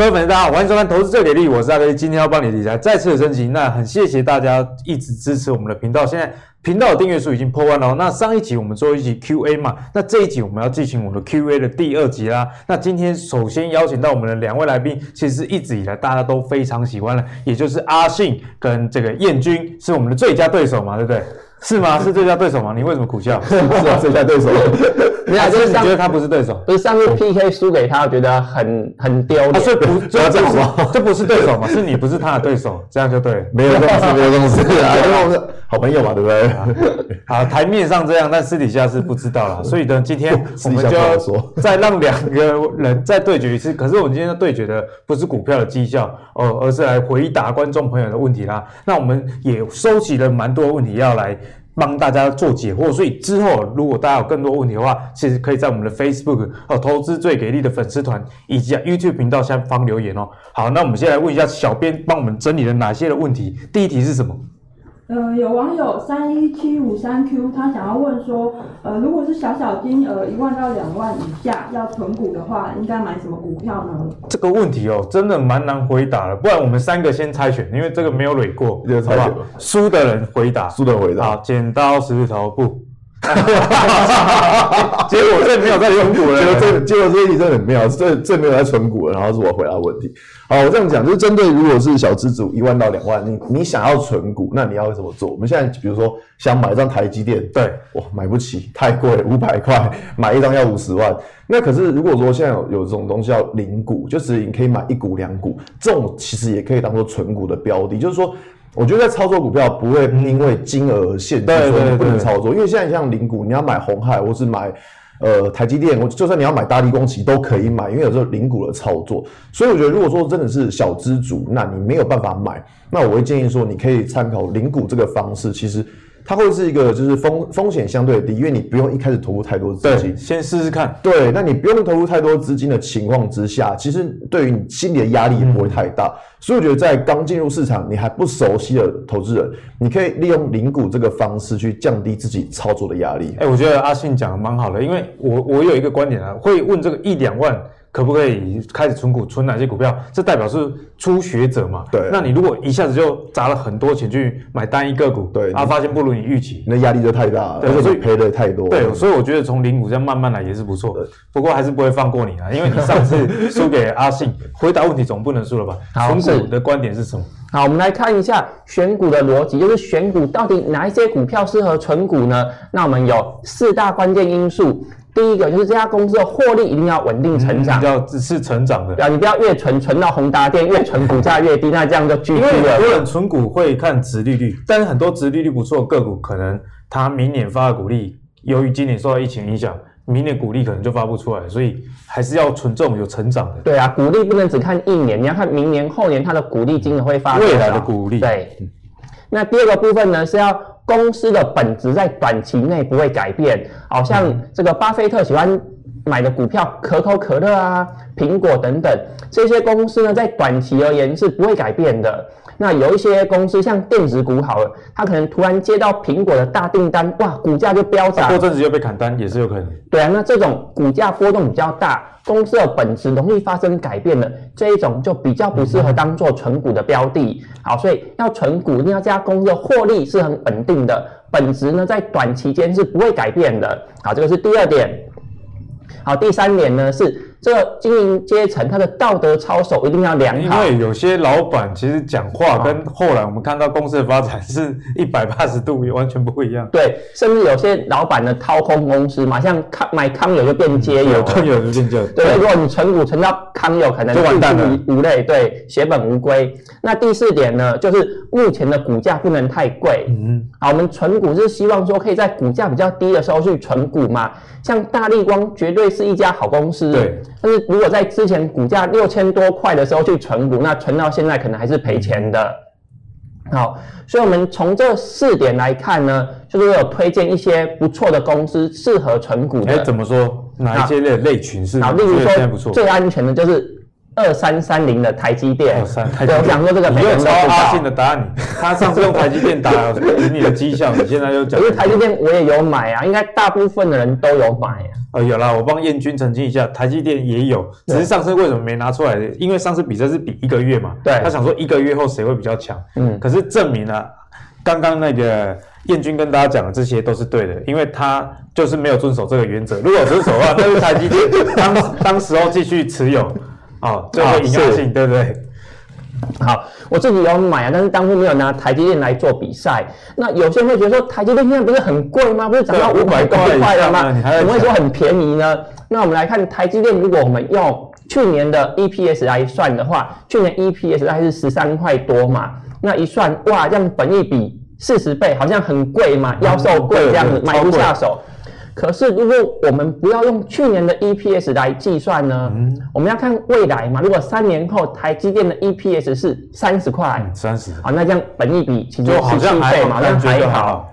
各位粉丝，大家好，欢迎收看《投资最给力》，我是阿飞，今天要帮你理财再次的升级。那很谢谢大家一直支持我们的频道，现在频道的订阅数已经破万了。那上一集我们做一集 Q&A 嘛，那这一集我们要进行我们的 Q&A 的第二集啦。那今天首先邀请到我们的两位来宾，其实一直以来大家都非常喜欢的，也就是阿信跟这个彦钧，是我们的最佳对手嘛，对不对？是吗？是最佳对手吗？你为什么苦笑？是啊，最佳对手。没有，就是你觉得他不是对手？不是上次 PK 输给他，我觉得很很丢脸。所以不，这样子这不是对手嘛？是你不是他的对手，这样就对。没有这种事，没有这种事啊，因为我是好朋友嘛，对不对？好，台面上这样，但私底下是不知道了。所以呢，今天我们就要再让两个人再对决一次。可是我们今天要对决的不是股票的绩效哦，而是来回答观众朋友的问题啦。那我们也收集了蛮多问题要来。帮大家做解惑，所以之后如果大家有更多问题的话，其实可以在我们的 Facebook 哦，投资最给力的粉丝团以及 YouTube 频道下方留言哦。好，那我们先来问一下小编帮我们整理了哪些的问题。第一题是什么？呃，有网友三一七五三 Q，他想要问说，呃，如果是小小金额一万到两万以下要存股的话，应该买什么股票呢？这个问题哦，真的蛮难回答的。不然我们三个先猜拳，因为这个没有垒过，好不好。输的人回答，输的人回答。好，剪刀石头布。哈哈哈哈哈！结果这没有在存股了，结果这结果这一题真的很妙，这这没有在存股了，然后是我回答问题。好，我这样讲就是针对如果是小资主一万到两万，你你想要存股，那你要怎么做？我们现在比如说想买一张台积电，对，哇，买不起，太贵，五百块 买一张要五十万。那可是如果说现在有有这种东西叫零股，就是你可以买一股两股，这种其实也可以当做存股的标的，就是说。我觉得在操作股票不会因为金额而限制说你不能操作，因为现在像零股，你要买红海或是买呃台积电，我就算你要买大力光其实都可以买，因为有时候零股的操作。所以我觉得如果说真的是小资主，那你没有办法买，那我会建议说你可以参考零股这个方式，其实。它会是一个就是风风险相对低，因为你不用一开始投入太多资金，先试试看。对，那你不用投入太多资金的情况之下，其实对于你心理的压力也不会太大。嗯、所以我觉得在刚进入市场你还不熟悉的投资人，你可以利用零股这个方式去降低自己操作的压力。哎、欸，我觉得阿信讲的蛮好的，因为我我有一个观点啊，会问这个一两万。可不可以开始存股？存哪些股票？这代表是初学者嘛？对。那你如果一下子就砸了很多钱去买单一个股，对，啊，发现不如你预期，那压力就太大了，对，所以赔的太多。对，所以我觉得从零股这样慢慢来也是不错的。不过还是不会放过你啊，因为你上次输给阿信，回答问题总不能输了吧？存股的观点是什么？好，我们来看一下选股的逻辑，就是选股到底哪一些股票适合存股呢？那我们有四大关键因素。第一个就是这家公司的获利一定要稳定成长，要只是成长的。对啊，你不要越存存到宏达电，越存股价越低，那这样就 GG 了。因为很多人存股会看值利率，但是很多值利率不错的个股，可能它明年发的股利，由于今年受到疫情影响，明年股利可能就发不出来，所以还是要存这种有成长的。对啊，股利不能只看一年，你要看明年、后年它的股利金额会发未来的股利。对，那第二个部分呢是要。公司的本质在短期内不会改变，好像这个巴菲特喜欢买的股票，可口可乐啊、苹果等等这些公司呢，在短期而言是不会改变的。那有一些公司像电子股好了，它可能突然接到苹果的大订单，哇，股价就飙涨，过阵子又被砍单也是有可能。对啊，那这种股价波动比较大。公司的本质容易发生改变的这一种就比较不适合当做存股的标的。好，所以要存股，一定要这家公司的获利是很稳定的，本质呢在短期间是不会改变的。好，这个是第二点。好，第三点呢是。这个经营阶层，他的道德操守一定要良好。因为有些老板其实讲话跟后来我们看到公司的发展是 一百八十度也完全不一样。对，甚至有些老板呢掏空公司嘛，像康买康友就变街友，康友就变街友。对，如果你存股存到康友，可能就完蛋了，无类，对，血本无归。那第四点呢，就是目前的股价不能太贵。嗯，好，我们存股是希望说可以在股价比较低的时候去存股嘛。像大立光绝对是一家好公司。对。但是如果在之前股价六千多块的时候去存股，那存到现在可能还是赔钱的。好，所以我们从这四点来看呢，就是有推荐一些不错的公司适合存股的。哎，怎么说？哪一些类类群是？好，例如说最安全的就是二三三零的台积电。我想说这个没有抄阿信的答案，他上次用台积电打赢你的绩效，你现在又讲。因为台积电我也有买啊，应该大部分的人都有买啊。哦，有啦，我帮燕君澄清一下，台积电也有，只是上次为什么没拿出来？因为上次比赛是比一个月嘛，对，他想说一个月后谁会比较强。嗯，可是证明了刚刚那个燕军跟大家讲的这些都是对的，因为他就是没有遵守这个原则。如果遵守的话，那是台积电当 当时候继续持有，哦，最后赢阿信，对不对？好，我自己有买啊，但是当初没有拿台积电来做比赛。那有些人会觉得说，台积电现在不是很贵吗？不是涨到五百多块了吗？怎么会说很便宜呢？那我们来看台积电，如果我们用去年的 EPS 来算的话，去年 EPS 大概是十三块多嘛。那一算，哇，这样本益比四十倍，好像很贵嘛，妖兽贵这样子，买不下手。可是，如果我们不要用去年的 EPS 来计算呢？嗯、我们要看未来嘛。如果三年后台积电的 EPS 是三十块，三十啊，那这样本益比其实就好像还好，那还好。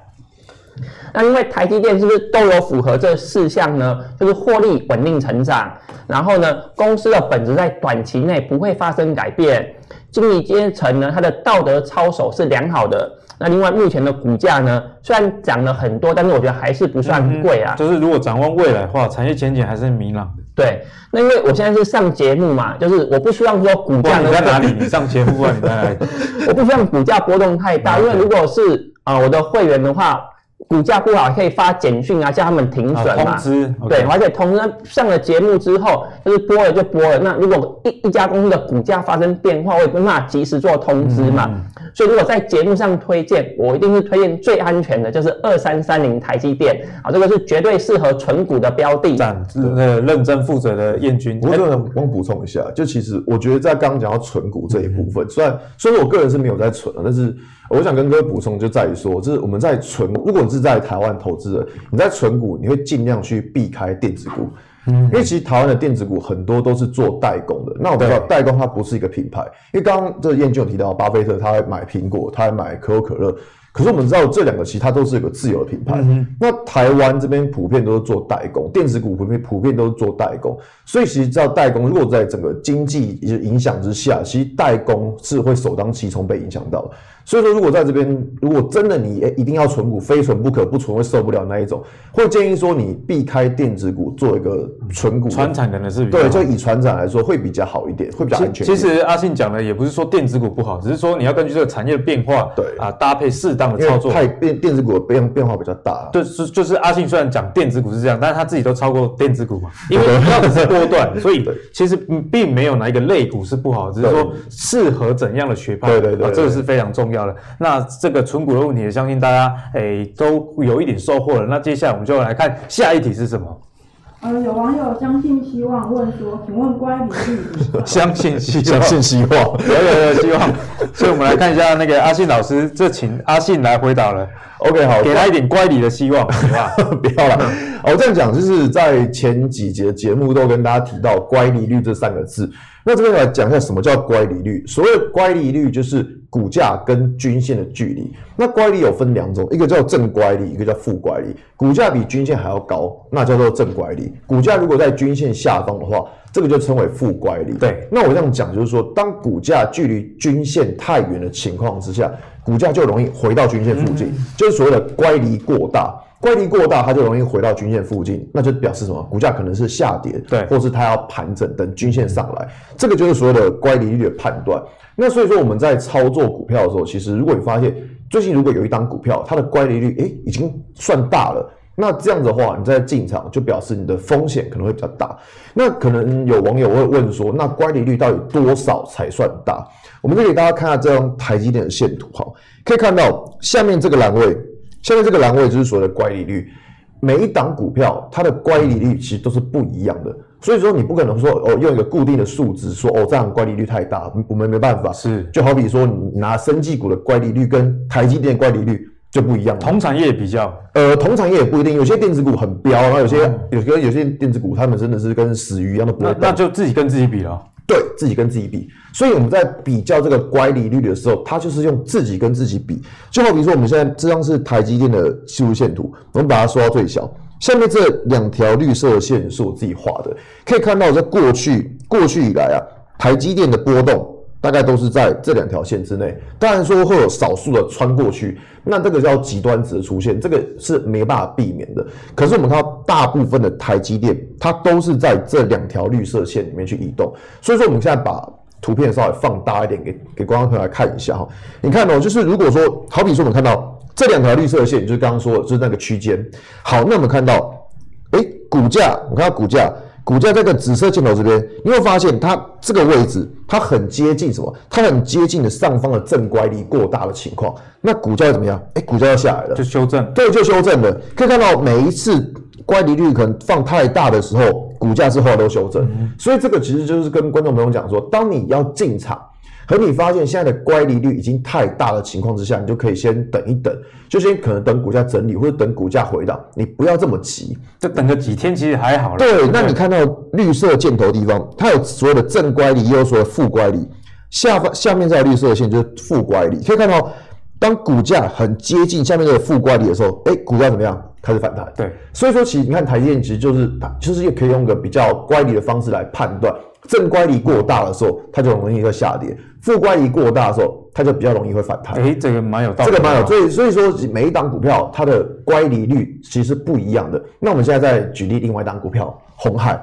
那因为台积电是不是都有符合这四项呢？就是获利稳定成长，然后呢，公司的本质在短期内不会发生改变，经理阶层呢，它的道德操守是良好的。那另外，目前的股价呢，虽然涨了很多，但是我觉得还是不算贵啊。就是如果展望未来的话，产业前景还是明朗的。对，那因为我现在是上节目嘛，就是我不希望说股价你在哪里？你上节目啊？你在哪里？我不希望股价波动太大，因为如果是啊、呃、我的会员的话。股价不好可以发简讯啊，叫他们停损嘛。通知，对，而且通知上了节目之后，就是播了就播了。那如果一一家公司的股价发生变化，我也没办法及时做通知嘛。嗯、所以如果在节目上推荐，我一定是推荐最安全的，就是二三三零台积电啊，这个是绝对适合存股的标的。认真负责的燕君。我我我补充一下，就其实我觉得在刚刚讲到存股这一部分，虽然虽然我个人是没有在存的，但是。我想跟各位补充，就在于说，就是我们在存，如果你是在台湾投资人，你在存股，你会尽量去避开电子股，嗯，因为其实台湾的电子股很多都是做代工的。那我们知道代工它不是一个品牌，因为刚刚这个彦君有提到，巴菲特他还买苹果，他还买可口可乐。可是我们知道这两个其实它都是一个自有的品牌。嗯、那台湾这边普遍都是做代工，电子股普遍普遍都是做代工，所以其实知道代工，如果在整个经济影响之下，其实代工是会首当其冲被影响到。所以说，如果在这边，如果真的你一定要存股，非存不可，不存会受不了那一种，会建议说你避开电子股，做一个存股。传产可能是比较对，就以传产来说会比较好一点，会比较安全。其实阿信讲的也不是说电子股不好，只是说你要根据这个产业的变化，对啊，搭配适当的操作。太变电子股的变变化比较大。对，是就是阿信虽然讲电子股是这样，但是他自己都超过电子股嘛，因为要的是波段，所以其实并没有哪一个类股是不好，只是说适合怎样的学派。对对对，这个是非常重要的。那这个存股的问题，相信大家诶都有一点收获了。那接下来我们就来看下一题是什么？呃，有网友相信希望问说，请问乖离率？相信希相信希望，有有有希望。所以我们来看一下那个阿信老师，这请阿信来回答了。OK，好，给他一点乖离的希望，好吧？不要了。我这样讲，就是在前几节节目都跟大家提到乖离率这三个字。那这边来讲一下什么叫乖离率。所谓乖离率，就是股价跟均线的距离。那乖离有分两种，一个叫正乖离，一个叫负乖离。股价比均线还要高，那叫做正乖离。股价如果在均线下方的话，这个就称为负乖离。对，那我这样讲就是说，当股价距离均线太远的情况之下，股价就容易回到均线附近，嗯、就是所谓的乖离过大。乖离过大，它就容易回到均线附近，那就表示什么？股价可能是下跌，对，或是它要盘整，等均线上来，这个就是所谓的乖离率的判断。那所以说我们在操作股票的时候，其实如果你发现最近如果有一档股票，它的乖离率诶已经算大了，那这样子的话，你再进场就表示你的风险可能会比较大。那可能有网友会问说，那乖离率到底多少才算大？我们就给大家看下这张台积电的线图，哈，可以看到下面这个栏位。下面这个栏位就是所谓的乖离率，每一档股票它的乖离率其实都是不一样的，所以说你不可能说哦用一个固定的数值说哦这样乖离率太大，我们没办法。是，就好比说你拿生技股的乖离率跟台积电乖离率就不一样了。同产业比较，呃，同产业也不一定，有些电子股很飙，然后有些、嗯、有些有些电子股他们真的是跟死鱼一样的不会，那就自己跟自己比了。对自己跟自己比，所以我们在比较这个乖离率的时候，它就是用自己跟自己比。就好比说，我们现在这张是台积电的技术线图，我们把它缩到最小。下面这两条绿色的线是我自己画的，可以看到在过去过去以来啊，台积电的波动大概都是在这两条线之内，当然说会有少数的穿过去，那这个叫极端值出现，这个是没办法避免的。可是我们看到大部分的台积电，它都是在这两条绿色线里面去移动，所以说我们现在把图片稍微放大一点，给给观众朋友来看一下哈。你看哦，就是如果说好比说我们看到这两条绿色线，就是刚刚说的，就是那个区间。好，那我们看到，哎，股价，我看到股价。股价这个紫色箭头这边，你会发现它这个位置，它很接近什么？它很接近的上方的正乖离过大的情况。那股价怎么样？哎，股价要下来了，就修正。对，就修正了。可以看到每一次乖离率可能放太大的时候，股价之后都修正。嗯、所以这个其实就是跟观众朋友讲说，当你要进场。和你发现现在的乖离率已经太大的情况之下，你就可以先等一等，就先可能等股价整理或者等股价回档，你不要这么急，就等个几天其实还好。对，那你看到绿色箭头的地方，它有所谓的正乖离，也有所谓的负乖离。下方下面这条绿色线就是负乖离，可以看到，当股价很接近下面这个负乖离的时候，哎，股价怎么样？开始反弹。对，所以说其实你看台积电其实就是就是也可以用个比较乖离的方式来判断。正乖离过大的时候，它就容易会下跌；负乖离过大的时候，它就比较容易会反弹。哎，这个蛮有道理。这个蛮有，所以所以说每一档股票它的乖离率其实是不一样的。那我们现在再举例另外一档股票，红海。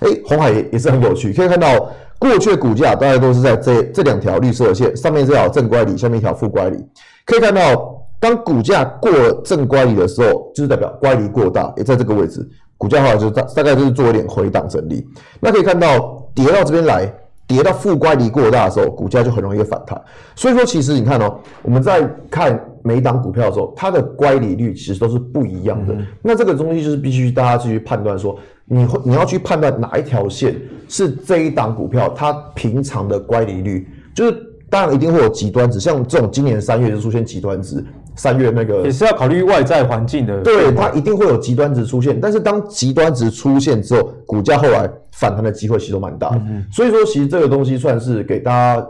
哎，红海也也是很有趣，可以看到过去的股价大概都是在这这两条绿色线，上面这条正乖离，下面一条负乖离。可以看到，当股价过了正乖离的时候，就是代表乖离过大，也在这个位置。股价的话，就大大概就是做一点回档整理。那可以看到，跌到这边来，跌到负乖离过大的时候，股价就很容易反弹。所以说，其实你看哦，我们在看每一档股票的时候，它的乖离率其实都是不一样的。嗯、那这个东西就是必须大家去判断说，你会你要去判断哪一条线是这一档股票它平常的乖离率，就是当然一定会有极端值，像这种今年三月就出现极端值。三月那个也是要考虑外在环境的，对，它一定会有极端值出现。但是当极端值出现之后，股价后来反弹的机会其实都蛮大的。嗯、所以说，其实这个东西算是给大家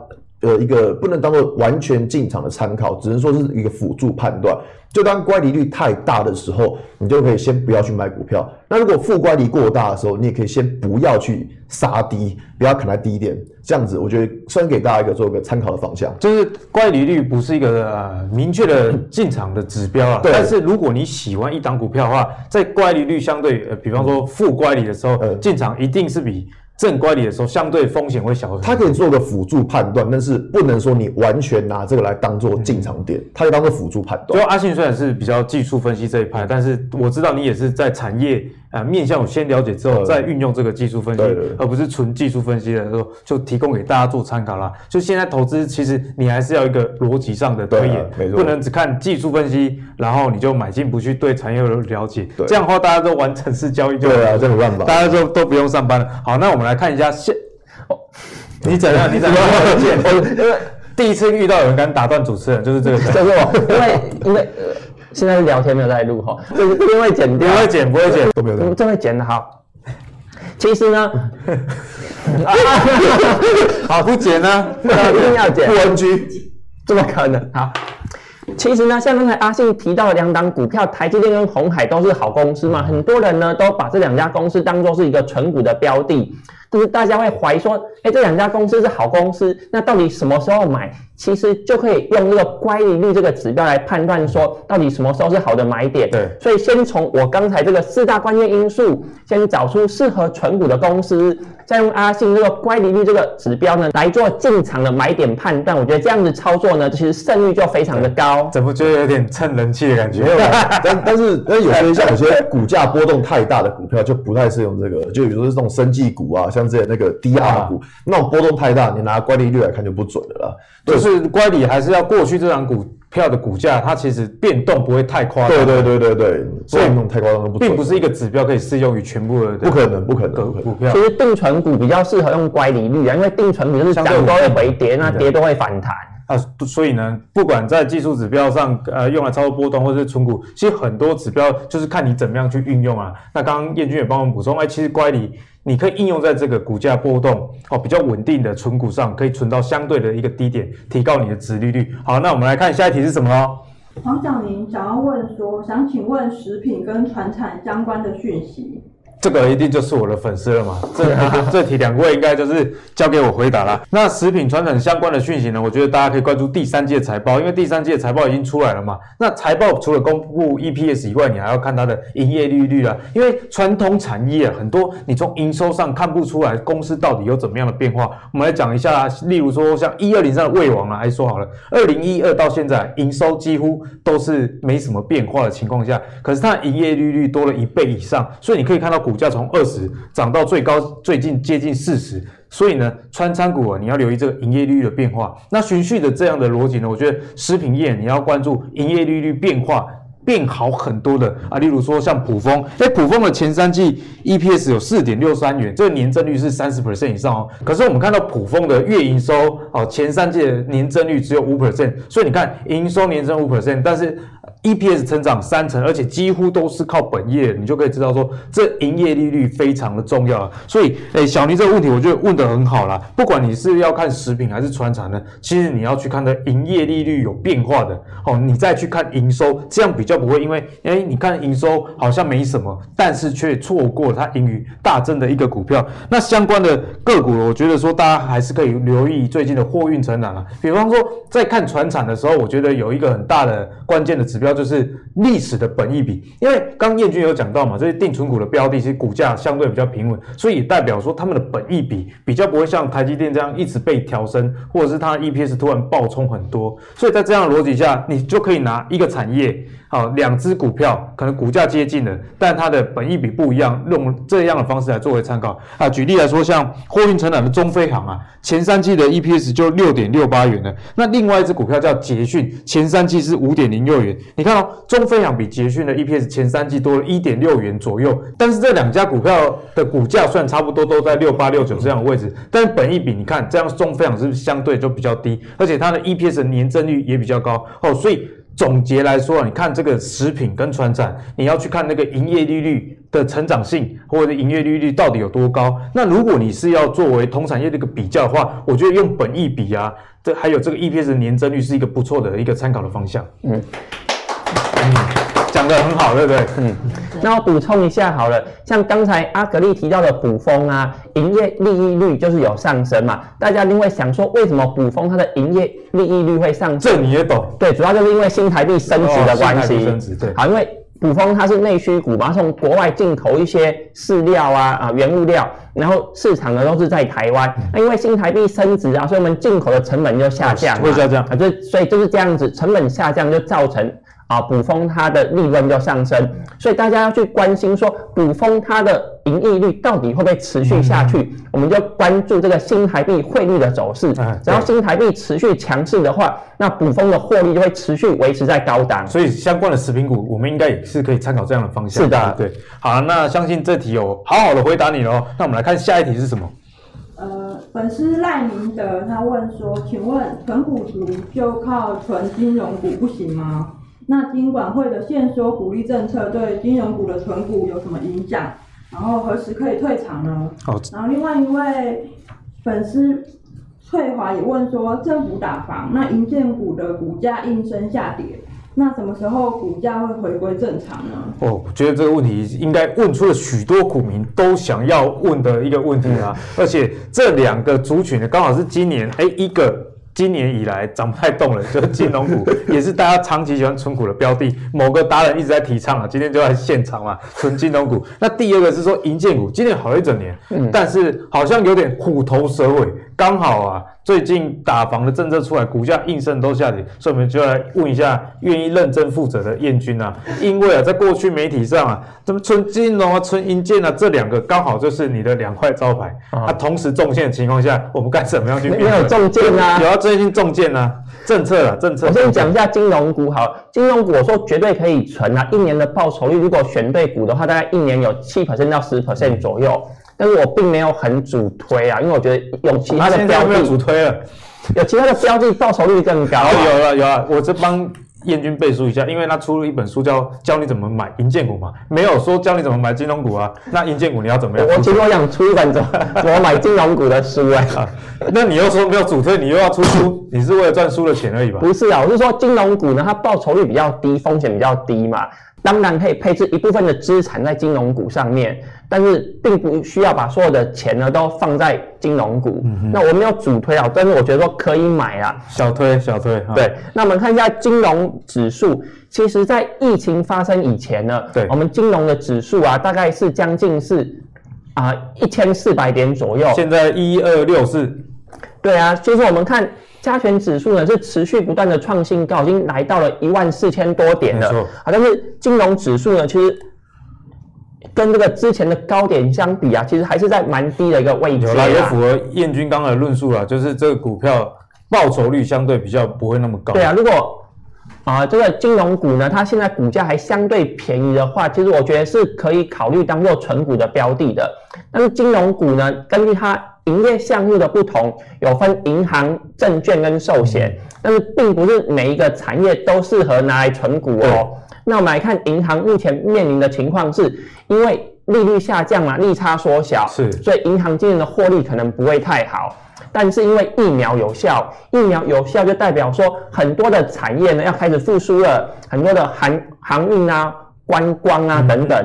呃一个不能当做完全进场的参考，只能说是一个辅助判断。就当乖离率太大的时候，你就可以先不要去买股票。那如果负乖离过大的时候，你也可以先不要去杀低，不要砍在低点。这样子，我觉得算给大家一个做一个参考的方向。就是乖离率不是一个呃明确的进场的指标啊。对。但是如果你喜欢一档股票的话，在乖离率相对呃，比方说负乖离的时候，进场一定是比。正乖离的时候，相对风险会小很多。它可以做个辅助判断，但是不能说你完全拿这个来当做进场点，它可以当做辅助判断。就阿信虽然是比较技术分析这一派，但是我知道你也是在产业。啊，面向我先了解之后，再运用这个技术分析，而不是纯技术分析的时候，就提供给大家做参考啦。就现在投资，其实你还是要一个逻辑上的推演，啊、不能只看技术分析，然后你就买进不去对产业有了解。这样的话大家都玩程式交易就对啊，这没办法，大家就都不用上班了。好，那我们来看一下现，哦，你怎样？你怎样？因 为第一次遇到有人敢打断主持人，就是这个，就是我，因为因为。现在是聊天没有在录哈，这这边会剪掉，不会剪，不会剪，都没有剪，这会剪的好。其实呢，好 不剪呢，一定要剪，不 NG，怎么可能？好，其实呢，像刚才阿信提到的两档股票，台积电跟红海都是好公司嘛，很多人呢都把这两家公司当作是一个存股的标的，就是大家会怀疑说，哎，这两家公司是好公司，那到底什么时候买？其实就可以用这个乖离率这个指标来判断说，到底什么时候是好的买点。对，所以先从我刚才这个四大关键因素，先找出适合存股的公司，再用阿信这个乖离率这个指标呢来做进场的买点判断。我觉得这样子操作呢，其实胜率就非常的高。怎么觉得有点蹭人气的感觉？没有，但但是但有些像有些股价波动太大的股票就不太适用这个，就比如说这种生技股啊，像那个 DR 股，那种波动太大，你拿乖离率来看就不准了啦。就。是乖离还是要过去这张股票的股价，它其实变动不会太夸张。对对对对对，所以那种太夸张都不，并不是一个指标可以适用于全部的。不可能，不可能，股票。其实定存股比较适合用乖离率啊，因为定存股就是涨都会回跌，那跌都会反弹。啊，所以呢，不管在技术指标上，呃，用来操作波动或者是存股，其实很多指标就是看你怎么样去运用啊。那刚刚彦钧也帮我们补充，哎，其实乖离你可以应用在这个股价波动哦比较稳定的存股上，可以存到相对的一个低点，提高你的值利率。好，那我们来看下一题是什么呢？黄小宁想要问说，想请问食品跟船产相关的讯息。这个一定就是我的粉丝了嘛？这这题两位应该就是交给我回答了。那食品传产相关的讯息呢？我觉得大家可以关注第三届财报，因为第三届财报已经出来了嘛。那财报除了公布 EPS 以外，你还要看它的营业利率啊。因为传统产业啊，很多你从营收上看不出来公司到底有怎么样的变化。我们来讲一下，例如说像一二零三的魏王啊，还说好了，二零一二到现在营收几乎都是没什么变化的情况下，可是它营业利率多了一倍以上，所以你可以看到股价从二十涨到最高，最近接近四十。所以呢，传产股啊，你要留意这个营业利率的变化。那循序的这样的逻辑呢，我觉得食品业你要关注营业利率变化变好很多的啊。例如说像普丰，哎，卜蜂的前三季 EPS 有四点六三元，这个年增率是三十 percent 以上哦。可是我们看到普丰的月营收哦，前三季的年增率只有五 percent，所以你看营收年增五 percent，但是。EPS 成长三成，而且几乎都是靠本业，你就可以知道说这营业利率非常的重要。所以，诶，小尼这个问题我觉得问得很好啦。不管你是要看食品还是船产呢，其实你要去看的营业利率有变化的哦，你再去看营收，这样比较不会因为诶，你看营收好像没什么，但是却错过它盈余大增的一个股票。那相关的个股，我觉得说大家还是可以留意最近的货运成长啊。比方说，在看船产的时候，我觉得有一个很大的关键的指标。就是历史的本益比，因为刚燕军有讲到嘛，这些定存股的标的，其实股价相对比较平稳，所以也代表说他们的本益比比较不会像台积电这样一直被调升，或者是它 EPS 突然暴冲很多。所以在这样的逻辑下，你就可以拿一个产业。好，两只股票可能股价接近了，但它的本益比不一样，用这样的方式来作为参考啊。举例来说，像货运承揽的中飞航啊，前三季的 EPS 就六点六八元了。那另外一只股票叫捷讯，前三季是五点零六元。你看哦，中飞航比捷讯的 EPS 前三季多了一点六元左右，但是这两家股票的股价算差不多都在六八六九这样的位置，但是本益比你看这样中飞航是不是相对就比较低，而且它的 EPS 的年增率也比较高哦，所以。总结来说，你看这个食品跟船产，你要去看那个营业利率的成长性，或者营业利率到底有多高。那如果你是要作为同产业的一个比较的话，我觉得用本益比啊，这还有这个 EPS 的年增率是一个不错的一个参考的方向。嗯。嗯讲得很好，对不对？嗯，那我补充一下好了，像刚才阿格力提到的补风啊，营业利益率就是有上升嘛。大家一定会想说，为什么补风它的营业利益率会上升？这你也懂？对，主要就是因为新台币升值的关系。哦、升值对。好，因为补风它是内需股嘛，从国外进口一些饲料啊啊原物料，然后市场呢都是在台湾。那、嗯、因为新台币升值啊，所以我们进口的成本就下降，会下降啊，就所以就是这样子，成本下降就造成。啊，卜蜂它的利润就上升，所以大家要去关心说，卜蜂它的盈利率到底会不会持续下去？嗯、我们就关注这个新台币汇率的走势。只要新台币持续强势的话，那卜蜂的获利就会持续维持在高档。所以相关的食品股，我们应该也是可以参考这样的方向。是的，对。好，那相信这题有好好的回答你喽。那我们来看下一题是什么？呃，粉丝赖明德他问说，请问存股族就靠存金融股不行吗？那金管会的限缩鼓励政策对金融股的存股有什么影响？然后何时可以退场呢？好，然后另外一位粉丝翠华也问说，政府打房，那银建股的股价应声下跌，那什么时候股价会回归正常呢？哦，我觉得这个问题应该问出了许多股民都想要问的一个问题啊，而且这两个族群呢，刚好是今年哎一个。今年以来涨不太动了，就是金融股，也是大家长期喜欢存股的标的。某个达人一直在提倡啊，今天就在现场嘛，存金融股。那第二个是说银建股，今年好了一整年，嗯，但是好像有点虎头蛇尾，刚好啊。最近打房的政策出来，股价应声都下跌，所以我们就来问一下愿意认真负责的燕军啊。因为啊，在过去媒体上啊，怎么存金融啊、存银建啊，这两个刚好就是你的两块招牌。啊，同时中线的情况下，我们该怎么样去？没有中箭啊，有啊最近中箭啊，政策啊，政策。我先讲一下金融股好，金融股我说绝对可以存啊，一年的报酬率如果选对股的话，大概一年有七 percent 到十 percent 左右。但是我并没有很主推啊，因为我觉得有其他的标的，没有主推了，有其他的标的报酬率更高。有了有了，我这帮燕军背书一下，因为他出了一本书叫《教你怎么买银建股》嘛，没有说教你怎么买金融股啊。那银建股你要怎么样？我其实我想出一本怎么买金融股的书哎、欸。那你又说没有主推，你又要出书，你是为了赚书的钱而已吧？不是啊，我是说金融股呢，它报酬率比较低，风险比较低嘛。当然可以配置一部分的资产在金融股上面，但是并不需要把所有的钱呢都放在金融股。嗯、那我没有主推啊，但是我觉得说可以买啊，小推小推。对，那我们看一下金融指数，其实在疫情发生以前呢，对，我们金融的指数啊，大概是将近是啊一千四百点左右。现在一二六四。对啊，就是我们看。加权指数呢是持续不断的创新高，已经来到了一万四千多点了。啊，但是金融指数呢，其实跟这个之前的高点相比啊，其实还是在蛮低的一个位置。有啦，也符合燕军刚刚的论述啦，就是这个股票报酬率相对比较不会那么高。对啊，如果啊这个金融股呢，它现在股价还相对便宜的话，其实我觉得是可以考虑当做存股的标的的。但是金融股呢，根据它。营业项目的不同，有分银行、证券跟寿险，但是并不是每一个产业都适合拿来存股哦。那我们来看银行目前面临的情况是，因为利率下降嘛，利差缩小，是，所以银行今年的获利可能不会太好。但是因为疫苗有效，疫苗有效就代表说很多的产业呢要开始复苏了，很多的航航运啊、观光啊等等。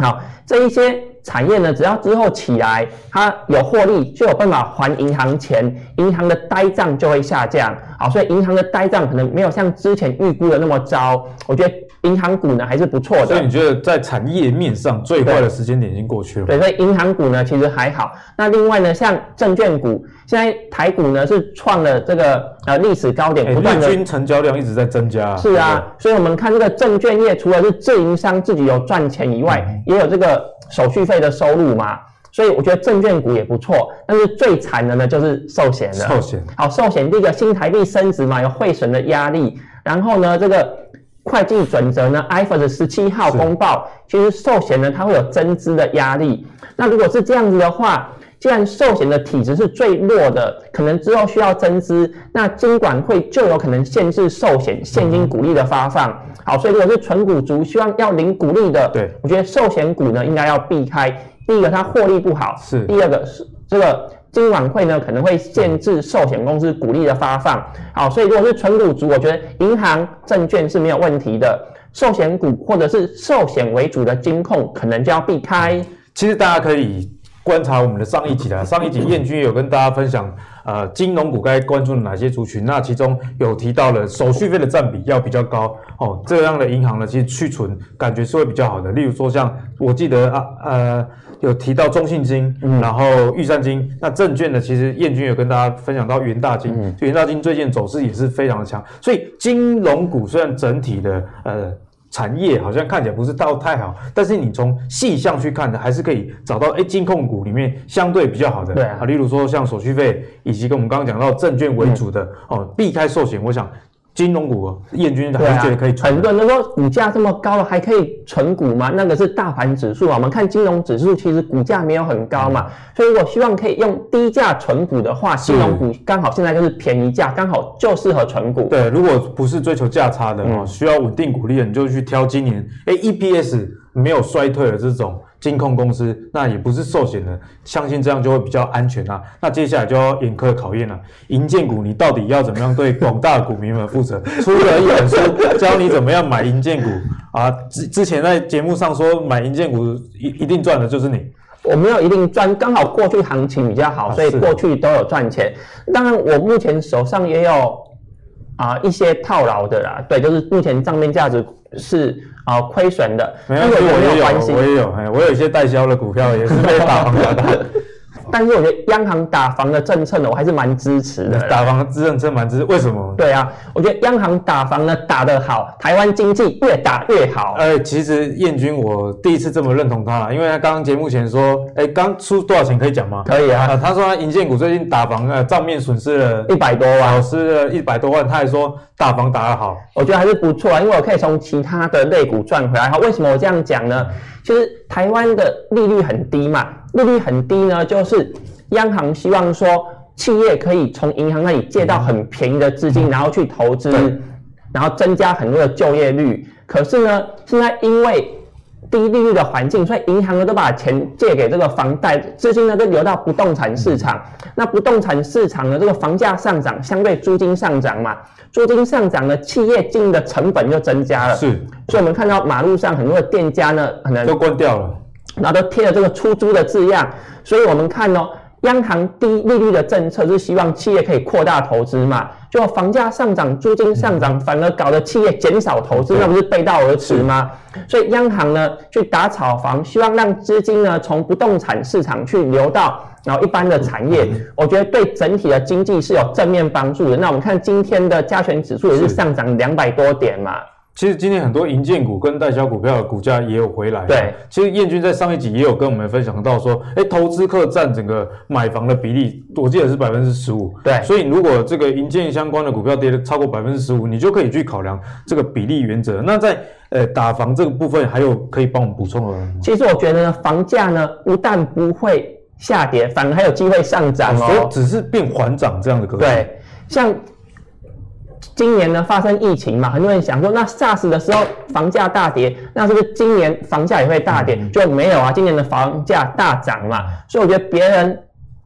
好，这一些。产业呢，只要之后起来，它有获利，就有办法还银行钱，银行的呆账就会下降。好，所以银行的呆账可能没有像之前预估的那么糟。我觉得银行股呢还是不错的。所以你觉得在产业面上最坏的时间点已经过去了？对，所以银行股呢其实还好。那另外呢，像证券股，现在台股呢是创了这个呃历史高点，不断的。日均成交量一直在增加。是啊，所以我们看这个证券业，除了是自营商自己有赚钱以外，嗯、也有这个。手续费的收入嘛，所以我觉得证券股也不错，但是最惨的呢就是寿险了。寿险好，寿险第一个新台币升值嘛，有汇损的压力，然后呢这个会计准则呢，IFRS 十七号公报，其实寿险呢它会有增资的压力。那如果是这样子的话，既然寿险的体质是最弱的，可能之后需要增资，那金管会就有可能限制寿险现金股利的发放。嗯、好，所以如果是纯股族希望要领股利的，对，我觉得寿险股呢应该要避开。第一个它获利不好，是；第二个是这个金管会呢可能会限制寿险公司股利的发放。好，所以如果是纯股族，我觉得银行、证券是没有问题的，寿险股或者是寿险为主的金控可能就要避开。其实大家可以。观察我们的上一集啦，上一集燕军有跟大家分享，呃，金融股该关注哪些族群？那其中有提到了手续费的占比要比较高哦，这样的银行呢，其实去存感觉是会比较好的。例如说，像我记得啊，呃，有提到中信金，嗯、然后玉山金。那证券呢，其实燕军有跟大家分享到元大金，嗯、元大金最近走势也是非常的强。所以金融股虽然整体的呃。产业好像看起来不是到太好，但是你从细项去看呢，还是可以找到哎金控股里面相对比较好的。对啊，例如说像手续费，以及跟我们刚刚讲到证券为主的、嗯、哦，避开寿险，我想。金融股，燕军还是觉得可以存。很多人都说股价这么高了，还可以存股吗？那个是大盘指数啊。我们看金融指数，其实股价没有很高嘛。嗯、所以如果希望可以用低价存股的话，金融股刚好现在就是便宜价，刚好就适合存股。对，如果不是追求价差的哦，嗯、需要稳定股利的，你就去挑今年哎 EPS 没有衰退的这种。金控公司那也不是寿险的，相信这样就会比较安全啊。那接下来就要严苛考验了，银建股你到底要怎么样对广大股民们负责？出了一本书教你怎么样买银建股啊。之之前在节目上说买银建股一一定赚的就是你，我没有一定赚，刚好过去行情比较好，所以过去都有赚钱。当然我目前手上也有啊一些套牢的啦，对，就是目前账面价值是。啊，亏损的，没有，我也有，我也有，哎，我有一些代销的股票也是被打房打的。但是我觉得央行打房的政策呢，我还是蛮支持的。打房的政策蛮支持，为什么？对啊，我觉得央行打房呢打得好，台湾经济越打越好。呃，其实燕军我第一次这么认同他了，因为他刚刚节目前说，哎，刚出多少钱可以讲吗？可以啊。啊他说他营建股最近打房呃账面损失了一百多万，损失了一百多万，他还说打房打得好，我觉得还是不错啊，因为我可以从其他的类股赚回来。好，为什么我这样讲呢？其实台湾的利率很低嘛，利率很低呢，就是。央行希望说，企业可以从银行那里借到很便宜的资金，然后去投资，然后增加很多的就业率。可是呢，现在因为低利率的环境，所以银行呢都把钱借给这个房贷，资金呢都流到不动产市场。那不动产市场呢，这个房价上涨，相对租金上涨嘛，租金上涨呢，企业经营的成本就增加了。是，所以我们看到马路上很多的店家呢，可能都关掉了，然后都贴了这个出租的字样。所以我们看哦，央行低利率的政策是希望企业可以扩大投资嘛。就房价上涨，租金上涨，反而搞得企业减少投资，那不是背道而驰吗？所以央行呢去打炒房，希望让资金呢从不动产市场去流到然后一般的产业，我觉得对整体的经济是有正面帮助的。那我们看今天的加权指数也是上涨两百多点嘛。其实今天很多银建股跟代销股票的股价也有回来。对，其实彦钧在上一集也有跟我们分享到说，哎，投资客占整个买房的比例，我记得是百分之十五。对，所以如果这个银建相关的股票跌了超过百分之十五，你就可以去考量这个比例原则。那在呃打房这个部分，还有可以帮我们补充的吗？其实我觉得呢，房价呢不但不会下跌，反而还有机会上涨只是变缓涨这样的格局。对，像。今年呢发生疫情嘛，很多人想说，那 SARS 的时候房价大跌，那是不是今年房价也会大跌？就没有啊，今年的房价大涨嘛。所以我觉得别人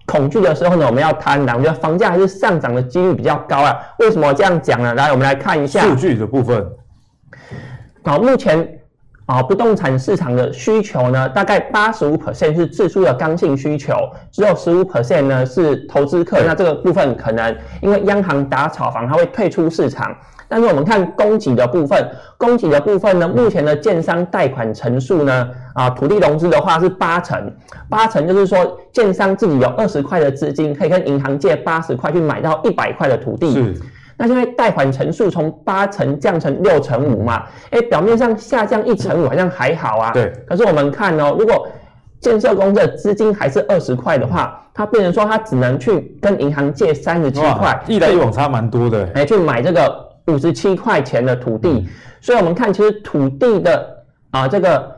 恐惧的时候呢，我们要贪婪。我觉得房价还是上涨的几率比较高啊。为什么我这样讲呢？来，我们来看一下数据的部分。好，目前。啊，不动产市场的需求呢，大概八十五 percent 是自住的刚性需求，只有十五 percent 呢是投资客。那这个部分可能因为央行打炒房，它会退出市场。但是我们看供给的部分，供给的部分呢，目前的建商贷款成数呢，啊，土地融资的话是八成，八成就是说建商自己有二十块的资金，可以跟银行借八十块去买到一百块的土地。是。那现在贷款成数从八成降成六成五嘛？哎，表面上下降一成五好像还好啊。对。可是我们看哦，如果建设公司的资金还是二十块的话，它变成说它只能去跟银行借三十七块，一来一往差蛮多的。哎，去买这个五十七块钱的土地。嗯、所以我们看，其实土地的啊这个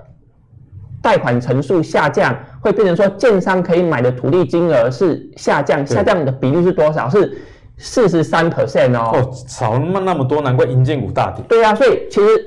贷款成数下降，会变成说建商可以买的土地金额是下降，下降的比例是多少？是。四十三 percent 哦，哦，少那么那么多，难怪银建股大跌。对啊，所以其实